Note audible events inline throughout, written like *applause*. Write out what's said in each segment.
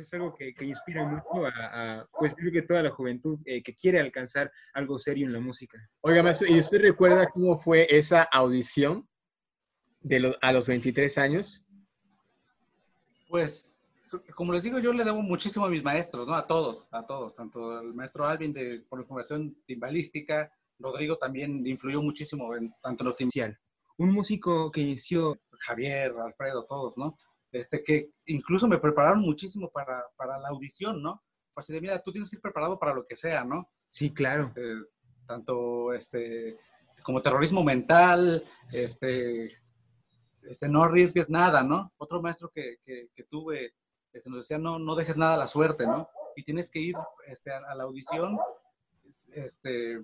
es algo que, que inspira mucho a, pues creo que toda la juventud eh, que quiere alcanzar algo serio en la música. Oiga, maestro, ¿y usted recuerda cómo fue esa audición de a los 23 años? Pues, como les digo, yo le debo muchísimo a mis maestros, ¿no? A todos, a todos, tanto el maestro Alvin de, por información timbalística, Rodrigo también influyó muchísimo en tanto en los timbales. Un músico que inició... Javier, Alfredo, todos, ¿no? Este, que incluso me prepararon muchísimo para, para la audición, ¿no? Pues de, mira, tú tienes que ir preparado para lo que sea, ¿no? Sí, claro. Este, tanto, este, como terrorismo mental, este, este, no arriesgues nada, ¿no? Otro maestro que, que, tuve este, nos decía, no, no dejes nada a la suerte, ¿no? Y tienes que ir este, a, la audición, este,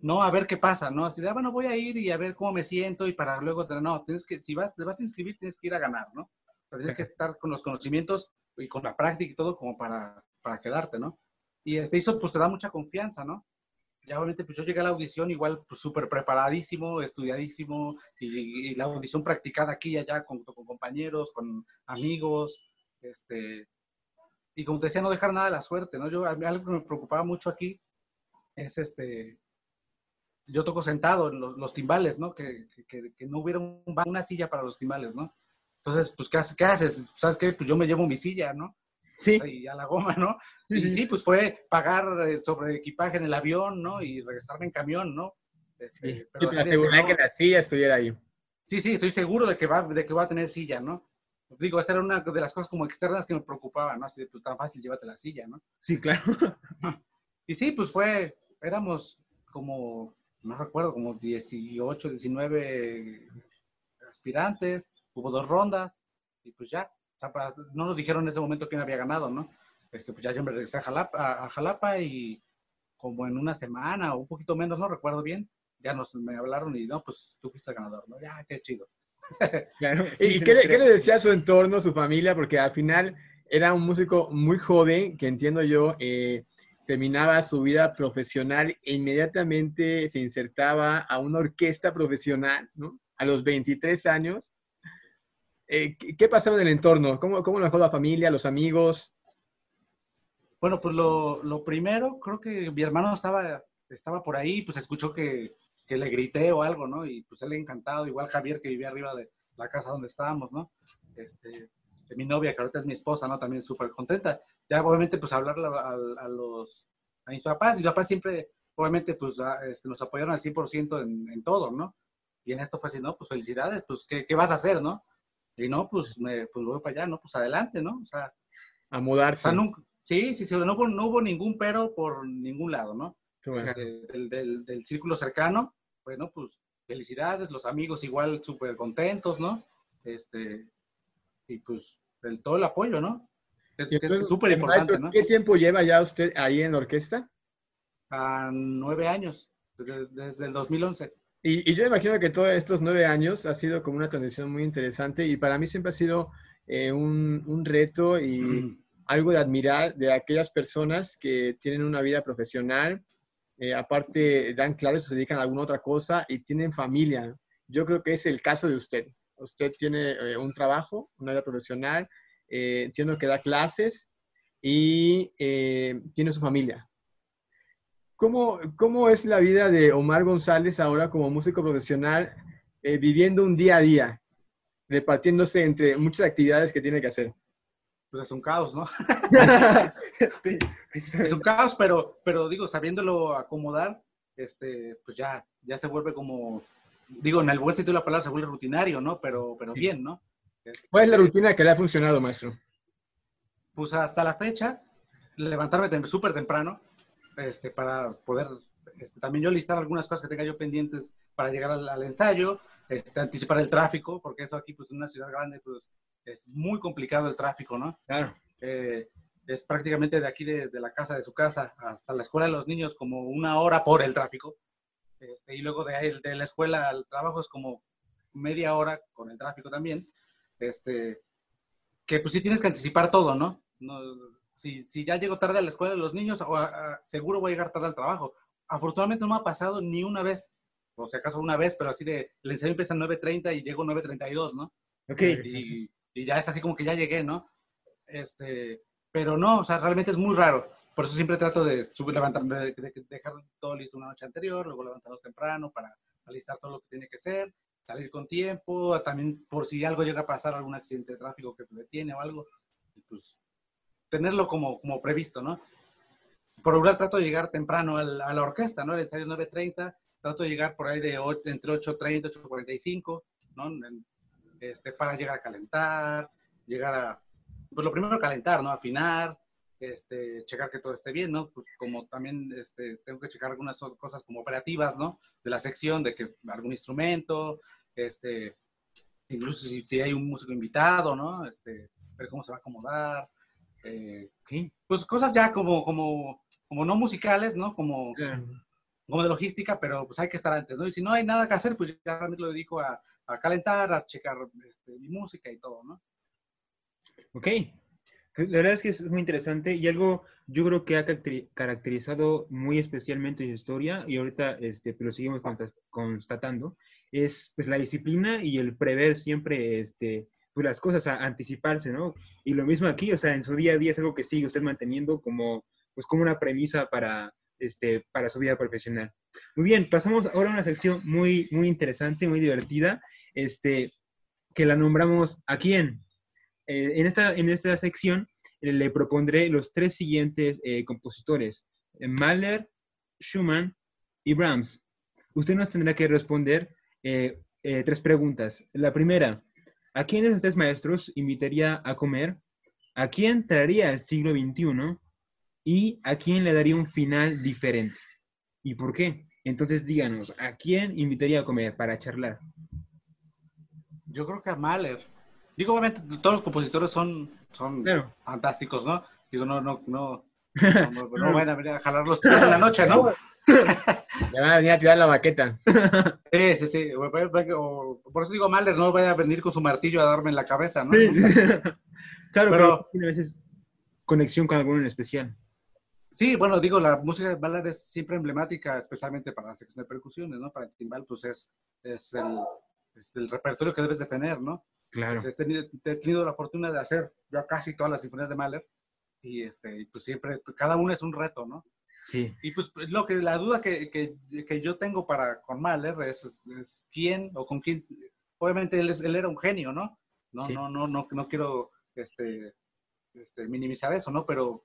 no a ver qué pasa, ¿no? Así de, ah, bueno, voy a ir y a ver cómo me siento y para luego, no, tienes que, si vas, te vas a inscribir, tienes que ir a ganar, ¿no? Tienes que estar con los conocimientos y con la práctica y todo como para, para quedarte, ¿no? Y este, eso pues te da mucha confianza, ¿no? ya obviamente pues yo llegué a la audición igual pues súper preparadísimo, estudiadísimo y, la audición practicada aquí y allá con, con compañeros, con amigos, este, y como te decía, no dejar nada a la suerte, ¿no? Yo, algo que me preocupaba mucho aquí es este, yo toco sentado en los, timbales, ¿no? Que, que, que, no hubiera una silla para los timbales, ¿no? Entonces, pues, ¿qué, ¿qué haces? ¿Sabes qué? Pues yo me llevo mi silla, ¿no? Sí. Y a la goma, ¿no? Sí, y sí, pues fue pagar eh, sobre equipaje en el avión, ¿no? Y regresarme en camión, ¿no? Este, sí, pero asegurar que, la silla estuviera ahí. Sí, sí, estoy seguro de que va, de que va a tener silla, ¿no? Digo, esta era una de las cosas como externas que me preocupaban, ¿no? Así de, pues tan fácil, llévate la silla, ¿no? Sí, claro. *laughs* Y sí, pues fue, éramos como, no recuerdo, como 18, 19 aspirantes, hubo dos rondas, y pues ya, no nos dijeron en ese momento quién había ganado, ¿no? Este, pues ya yo me regresé a Jalapa, a, Jalapa y como en una semana o un poquito menos, no recuerdo bien, ya nos me hablaron y no, pues tú fuiste el ganador, ¿no? Ya, qué chido. *laughs* ¿Y qué le, qué le, decía a su entorno, su familia? Porque al final era un músico muy joven, que entiendo yo, eh, terminaba su vida profesional e inmediatamente se insertaba a una orquesta profesional, ¿no? A los 23 años. Eh, ¿Qué pasaba en el entorno? ¿Cómo, cómo lo dejó la familia, los amigos? Bueno, pues lo, lo, primero, creo que mi hermano estaba, estaba por ahí, pues escuchó que, que, le grité o algo, ¿no? Y pues él encantado, igual Javier que vivía arriba de la casa donde estábamos, ¿no? Este, mi novia, que ahorita es mi esposa, ¿no? También súper contenta. Ya obviamente pues hablarle a, a, los, a mis papás, y mis papás siempre, obviamente pues este, nos apoyaron al 100% en, en todo, ¿no? Y en esto fue así, ¿no? Pues felicidades, pues ¿qué, qué vas a hacer, no? Y no, pues me pues voy para allá, ¿no? Pues adelante, ¿no? O sea, a mudarse. sí, sí, sí, no hubo, no hubo ningún pero por ningún lado, ¿no? Este, del, del, círculo cercano, bueno, pues felicidades, los amigos igual súper contentos, ¿no? Este, y pues el, todo el apoyo, ¿no? Es súper importante, ¿no? ¿Qué tiempo lleva ya usted ahí en la orquesta? A nueve años, desde, desde el 2011. Y, yo imagino que todos estos nueve años ha sido como una transición muy interesante y para mí siempre ha sido eh, un, un, reto y algo de admirar de aquellas personas que tienen una vida profesional, eh, aparte dan clases, se dedican a alguna otra cosa y tienen familia. Yo creo que es el caso de usted. Usted tiene eh, un trabajo, una vida profesional, entiendo que da clases y tiene su familia. ¿Cómo, ¿Cómo es la vida de Omar González ahora como músico profesional, eh, viviendo un día a día, repartiéndose entre muchas actividades que tiene que hacer? Pues es un caos, ¿no? *laughs* sí. Es un caos, pero, pero digo, sabiéndolo acomodar, este, pues ya, ya se vuelve como, digo, en el buen sentido de la palabra se vuelve rutinario, ¿no? Pero, pero bien, ¿no? ¿Cuál es la rutina que le ha funcionado, maestro? Pues hasta la fecha, levantarme súper temprano, este, para poder este, también yo listar algunas cosas que tenga yo pendientes para llegar al, ensayo, este, anticipar el tráfico, porque eso aquí, pues en una ciudad grande, pues es muy complicado el tráfico, ¿no? Claro. Eh, es prácticamente de aquí, de, la casa, de su casa, hasta la escuela de los niños, como una hora por el tráfico. Este, y luego de, ahí, de la escuela al trabajo es como media hora con el tráfico también. Este, que pues sí tienes que anticipar todo, ¿no? no si, ya llego tarde a la escuela de los niños, o, seguro voy a llegar tarde al trabajo. Afortunadamente no me ha pasado ni una vez, o si acaso una vez, pero así de, el ensayo empieza a 9.30 y llego a 9.32, ¿no? Ok. Y, y, ya es así como que ya llegué, ¿no? Este, pero no, o sea, realmente es muy raro. Por eso siempre trato de subir, levantar, de, dejar todo listo una noche anterior, luego levantarnos temprano para alistar todo lo que tiene que ser, salir con tiempo, también por si algo llega a pasar, algún accidente de tráfico que te detiene o algo, pues tenerlo como, como previsto, ¿no? Por regular trato de llegar temprano a la, orquesta, ¿no? El ensayo 9.30, trato de llegar por ahí de entre 8.30 y 8.45, ¿no? Este, para llegar a calentar, llegar a, pues lo primero calentar, ¿no? Afinar, este, checar que todo esté bien, ¿no? Pues como también este, tengo que checar algunas cosas como operativas, ¿no? De la sección, de que algún instrumento, este, incluso si, si hay un músico invitado, ¿no? Este, ver cómo se va a acomodar. Eh, pues cosas ya como, como, como no musicales, ¿no? Como, como de logística, pero pues hay que estar antes, ¿no? Y si no hay nada que hacer, pues ya me lo dedico a, a calentar, a checar este, mi música y todo, ¿no? Ok. La verdad es que es muy interesante y algo yo creo que ha caracterizado muy especialmente su historia y ahorita este, pues, lo seguimos constatando, es pues la disciplina y el prever siempre este, pues, las cosas, a anticiparse, ¿no? Y lo mismo aquí, o sea, en su día a día es algo que sigue usted manteniendo como, pues, como una premisa para, este, para su vida profesional. Muy bien, pasamos ahora a una sección muy, muy interesante, muy divertida, este, que la nombramos ¿A quién? Eh, en, esta, en esta sección eh, le propondré los tres siguientes eh, compositores, Mahler, Schumann y Brahms. Usted nos tendrá que responder tres preguntas. La primera, ¿a quiénes de estos maestros invitaría a comer? ¿A quién traería al siglo XXI? ¿Y a quién le daría un final diferente? ¿Y por qué? Entonces díganos, ¿a quién invitaría a comer para charlar? Yo creo que a Mahler. Digo, obviamente, todos los compositores son, son fantásticos, ¿no? Digo, no, no, no, no, van a venir a jalar los pies en la noche, ¿no? Le van a venir a tirar la maqueta. Sí, sí, sí. por eso digo, Mahler no vaya a venir con su martillo a darme en la cabeza, ¿no? *laughs* claro, pero, tiene a veces conexión con alguno en especial. Sí, bueno, digo, la música de Mahler es siempre emblemática, especialmente para la sección de percusiones, ¿no? Para el timbal, pues es, es, el, es el repertorio que debes de tener, ¿no? Claro. He tenido, he tenido, la fortuna de hacer ya casi todas las sinfonías de Mahler y este, pues siempre, cada una es un reto, ¿no? Sí. Y pues lo que, la duda que, que, que yo tengo para con Mahler es, es, quién o con quién, obviamente él, es, él era un genio, ¿no? No, no, no, no, no quiero este, este, minimizar eso, ¿no? Pero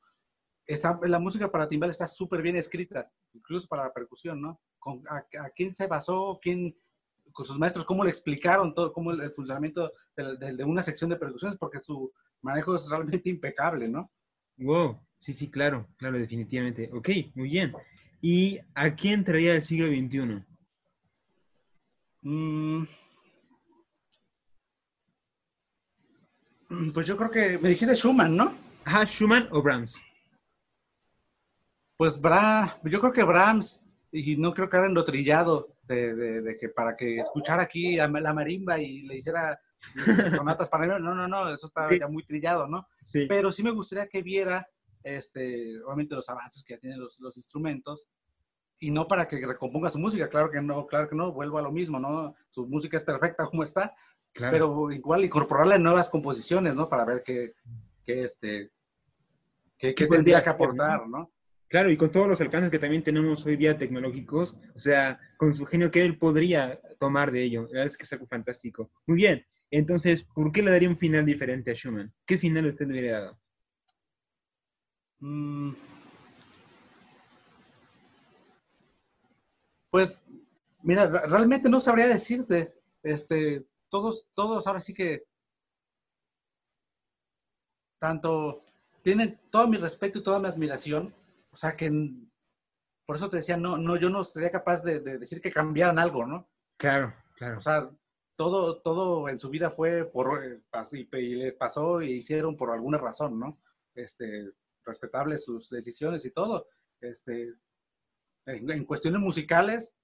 está, la música para timbal está súper bien escrita, incluso para la percusión, ¿no? Con, a, a, quién se basó? ¿Quién, con sus maestros, cómo le explicaron todo, cómo el, funcionamiento de, de, una sección de percusiones, porque su manejo es realmente impecable, ¿no? Wow, sí, sí, claro, claro, definitivamente. Ok, muy bien. ¿Y a quién traía el siglo XXI? Mm. Pues yo creo que me dijiste Schumann, ¿no? Ajá, Schumann o Brahms. Pues Bra, yo creo que Brahms, y no creo que hagan lo trillado de, de, que para que escuchara aquí la marimba y le hiciera sonatas para no, no, no, eso está ya muy trillado, ¿no? Sí. Pero sí me gustaría que viera, este, obviamente los avances que ya tienen los, los instrumentos y no para que recomponga su música, claro que no, claro que no, vuelvo a lo mismo, ¿no? Su música es perfecta como está, claro. pero igual incorporarla en nuevas composiciones, ¿no? Para ver qué, qué este, qué, qué tendría que aportar, ¿no? Claro, y con todos los alcances que también tenemos hoy día tecnológicos, o sea, con su genio que él podría tomar de ello. La verdad es que es algo fantástico. Muy bien, entonces, ¿por qué le daría un final diferente a Schumann? ¿Qué final usted le hubiera dado? Mm. Pues, mira, realmente no sabría decirte. Este, todos, todos ahora sí que tanto tienen todo mi respeto y toda mi admiración o sea, que por eso te decía, no, no, yo no sería capaz de, de, decir que cambiaran algo, ¿no? Claro, claro. O sea, todo, todo en su vida fue por, eh, y les pasó y hicieron por alguna razón, ¿no? Este, respetables sus decisiones y todo. Este, en, en cuestiones musicales,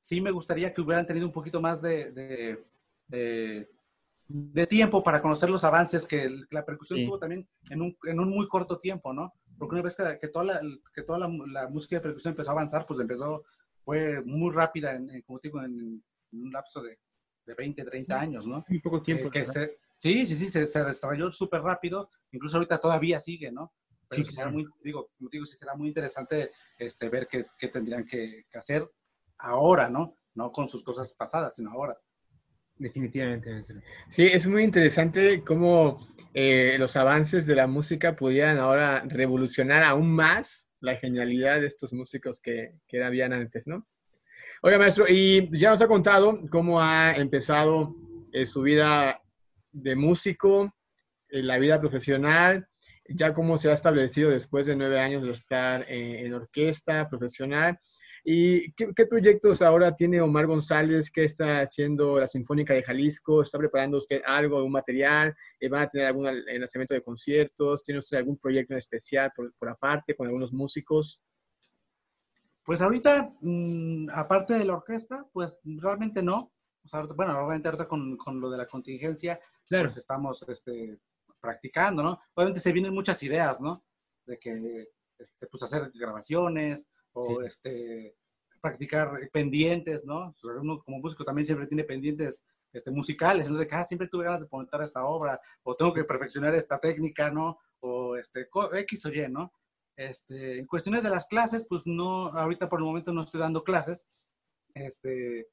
sí me gustaría que hubieran tenido un poquito más de, de, de, de tiempo para conocer los avances que la percusión sí. tuvo también en un, en un muy corto tiempo, ¿no? porque una vez que, que toda, la, que toda la, la, música de percusión empezó a avanzar, pues empezó, fue muy rápida, en, como digo, en, un lapso de, de 20, 30 años, ¿no? Muy poco tiempo. Que, que se, sí, sí, sí, se, se desarrolló súper rápido, incluso ahorita todavía sigue, ¿no? Pero Sí, sí será muy, digo, como digo, sí será muy interesante este, ver qué, qué tendrían que, que hacer ahora, ¿no? No con sus cosas pasadas, sino ahora. Definitivamente. Sí, es muy interesante cómo eh, los avances de la música pudieran ahora revolucionar aún más la genialidad de estos músicos que, que habían antes, ¿no? Oiga, maestro, y ya nos ha contado cómo ha empezado eh, su vida de músico, la vida profesional, ya cómo se ha establecido después de nueve años de estar eh, en orquesta profesional. ¿Y qué, qué, proyectos ahora tiene Omar González? ¿Qué está haciendo la Sinfónica de Jalisco? ¿Está preparando usted algo, un material? Eh, ¿Van a tener algún lanzamiento de conciertos? ¿Tiene usted algún proyecto en especial por, por aparte con algunos músicos? Pues ahorita, mmm, aparte de la orquesta, pues realmente no. O sea, bueno, obviamente ahorita con, con, lo de la contingencia, claro. pues estamos este, practicando, ¿no? Obviamente se vienen muchas ideas, ¿no? De que, este, pues hacer grabaciones o sí. este, practicar pendientes, ¿no? Uno como músico también siempre tiene pendientes este, musicales, ¿no? De que ah, siempre tuve ganas de montar esta obra, o tengo que perfeccionar esta técnica, ¿no? O este, X o Y, ¿no? Este, en cuestiones de las clases, pues no, ahorita por el momento no estoy dando clases. Este,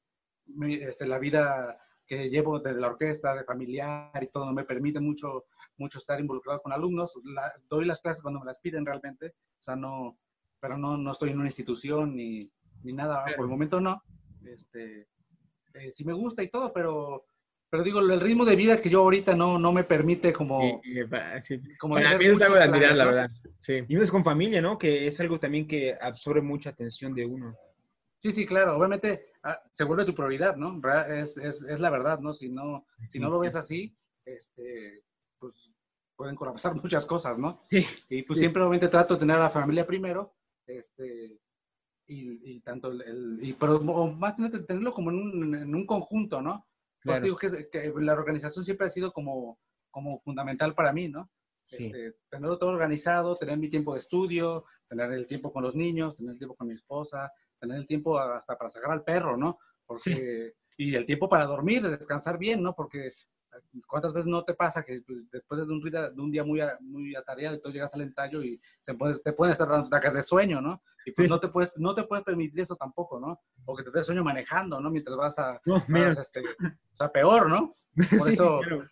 mi, este, la vida que llevo desde la orquesta, de familiar y todo, me permite mucho, mucho estar involucrado con alumnos. La, doy las clases cuando me las piden realmente, o sea, no, pero no, no estoy en una institución ni, ni nada, por el momento no. Este, eh, sí me gusta y todo, pero, pero digo, el ritmo de vida que yo ahorita no, no me permite como... Sí. como Para mí es algo de admirar, planes, la verdad. Sí. Y es con familia, ¿no? Que es algo también que absorbe mucha atención de uno. Sí, sí, claro. Obviamente ah, se vuelve tu prioridad, ¿no? Es, es, es la verdad, ¿no? Si no, si no lo ves así, este, pues pueden colapsar *laughs* muchas cosas, ¿no? Sí. Y pues sí. siempre obviamente trato de tener a la familia primero, este, y, y tanto el, el y, pero más tenerlo como en un, en un conjunto, ¿no? Pues Claro. digo que, que, la organización siempre ha sido como, como fundamental para mí, ¿no? Sí. Este, tenerlo todo organizado, tener mi tiempo de estudio, tener el tiempo con los niños, tener el tiempo con mi esposa, tener el tiempo hasta para sacar al perro, ¿no? Porque, Y el tiempo para dormir, de descansar bien, ¿no? Porque cuántas veces no te pasa que pues, después de un, día, de un día muy, muy atareado y tú llegas al ensayo y te puedes, te pueden estar dando de sueño, ¿no? Y pues Sí. no, te puedes, no te puedes permitir eso tampoco, ¿no? O que te dé sueño manejando, ¿no? Mientras vas a... No, vas, este, o sea, peor, ¿no? *laughs* Por Sí, eso, claro.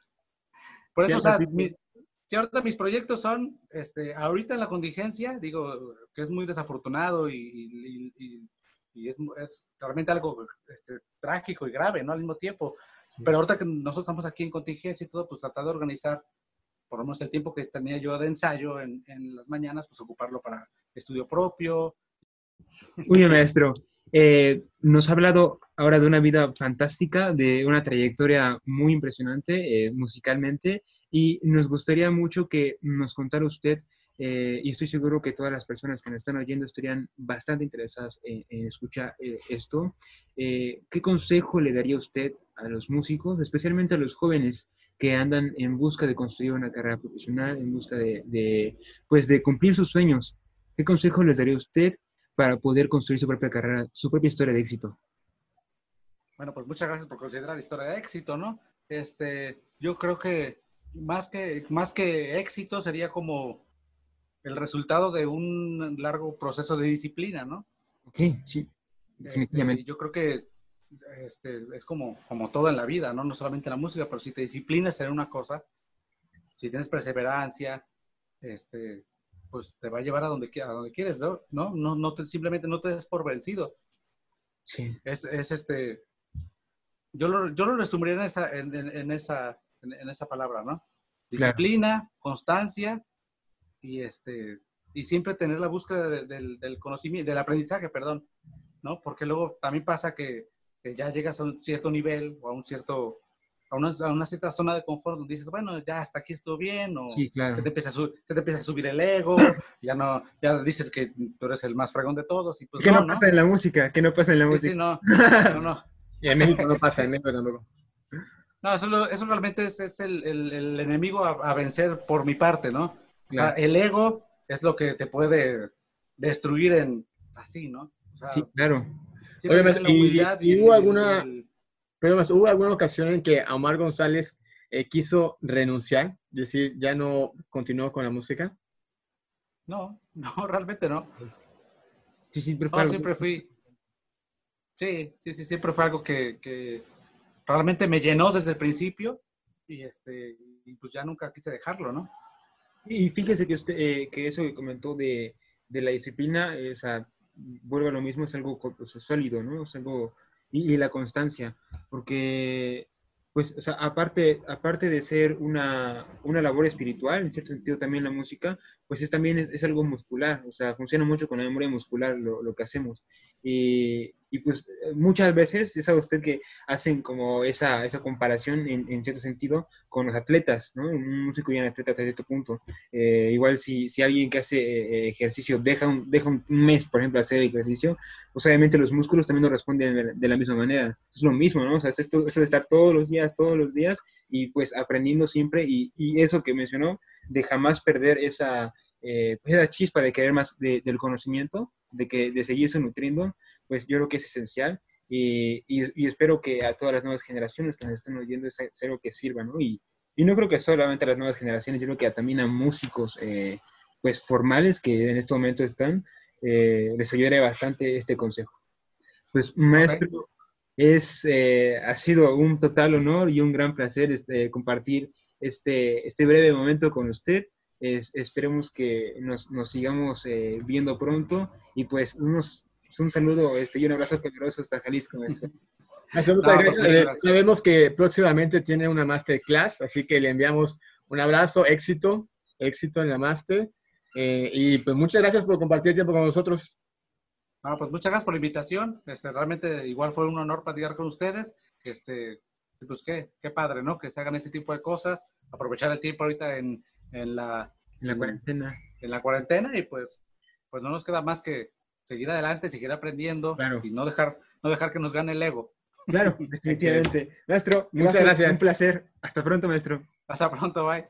por eso, o sea, mis, sí, ahorita mis proyectos son, este, ahorita en la contingencia, digo, que es muy desafortunado y, y- y- y es, es realmente algo este, trágico y grave, ¿no? Al mismo tiempo. Pero ahorita que nosotros estamos aquí en contingencia y todo, pues tratar de organizar, por lo menos el tiempo que tenía yo de ensayo en, en las mañanas, pues ocuparlo para estudio propio. Muy bien, maestro. Eh, nos ha hablado ahora de una vida fantástica, de una trayectoria muy impresionante eh, musicalmente y nos gustaría mucho que nos contara usted, eh, y estoy seguro que todas las personas que nos están oyendo estarían bastante interesadas en, en escuchar eh, esto, eh, ¿qué consejo le daría usted a los músicos, especialmente a los jóvenes que andan en busca de construir una carrera profesional, en busca de, de, pues, de cumplir sus sueños? ¿Qué consejo les daría usted para poder construir su propia carrera, su propia historia de éxito. Bueno, pues muchas gracias por considerar historia de éxito, ¿no? Este, yo creo que más que, más que éxito sería como el resultado de un largo proceso de disciplina, ¿no? Ok, sí, Este, yo creo que este, es como, como todo en la vida, ¿no? No solamente en la música, pero si te disciplinas en una cosa, si tienes perseverancia, este, pues te va a llevar a donde, a donde quieres, ¿no? No, no, no te, simplemente no te des por vencido. Sí, Es, es este, yo lo, yo lo resumiría en esa, en, en- en esa, en, en esa palabra, ¿no? Claro. Disciplina, constancia y este, y siempre tener la búsqueda de- del, del conocimiento, del aprendizaje, perdón, ¿no? Porque luego también pasa que, que ya llegas a un cierto nivel o a un cierto, a una, a una cierta zona de confort donde dices, bueno, ya hasta aquí estuvo bien, o sí, claro. se, te empieza a su- se te empieza a subir el ego, *laughs* ya no, ya dices que tú eres el más fregón de todos, y pues ¿Qué no, no, ¿no? pasa en la música? ¿Qué no pasa en la Sí, música? sí, no, *laughs* no, no. Y en México no pasa, en México tampoco. No, eso, lo- eso realmente es, es el, el- el enemigo a, a vencer por mi parte, ¿no? O sea, el ego es lo que te puede destruir en así, ¿no? O sea, Sí, claro. y- hubo el- alguna- el- Pero más, ¿hubo alguna ocasión en que Omar González eh, quiso renunciar, es decir, ya no continuó con la música. No, *laughs* no, realmente no. Sí, siempre fue. siempre fui. Sí, sí, sí, siempre fue algo que, realmente me llenó desde el principio y este, y pues ya nunca quise dejarlo, ¿no? Y fíjese que usted, eh, que eso que comentó de, la disciplina, eh, o sea, vuelve a lo mismo, es algo sólido, ¿no? Es algo, y, la constancia, porque pues, o sea, aparte, aparte de ser una, una, labor espiritual, en cierto sentido también la música, pues es también es, algo muscular, o sea, funciona mucho con la memoria muscular lo, lo que hacemos. Y, pues muchas veces es a usted que hacen como esa, esa comparación en, cierto sentido con los atletas, ¿no? Un músico y un atleta hasta cierto punto. Eh, igual si, si, alguien que hace eh, ejercicio deja un, deja un mes, por ejemplo, hacer ejercicio, pues obviamente los músculos también no responden de la, misma manera. Es lo mismo, ¿no? O sea, es esto, eso de estar todos los días, todos los días y pues aprendiendo siempre y, y eso que mencionó, de jamás perder esa, eh, pues, esa chispa de querer más del conocimiento, de, que, de seguirse nutriendo pues yo creo que es esencial y, y, espero que a todas las nuevas generaciones que nos estén oyendo es, algo que sirva, ¿no? Y, y, no creo que solamente a las nuevas generaciones, yo creo que también a músicos, eh, pues formales que en este momento están, eh, les ayudaré bastante este consejo. Pues maestro, es, eh, ha sido un total honor y un gran placer este, compartir este, este breve momento con usted. Esperemos que nos, nos sigamos viendo pronto y pues unos un saludo este, y un abrazo caluroso hasta Jalisco. *laughs* Pues, sabemos que próximamente tiene una masterclass, así que le enviamos un abrazo, éxito, éxito en la master. Eh, y pues muchas gracias por compartir tiempo con nosotros. No, pues muchas gracias por la invitación. Este, realmente igual fue un honor platicar con ustedes. Este, pues qué, qué padre, ¿no? Que se hagan ese tipo de cosas, aprovechar el tiempo ahorita en, en la, en la cuarentena. En la cuarentena y pues, pues no nos queda más que seguir adelante, seguir aprendiendo y no dejar, no dejar que nos gane el ego. Claro, *laughs* definitivamente. Maestro, muchas gracias. Un placer. Hasta pronto, maestro. Hasta pronto, bye.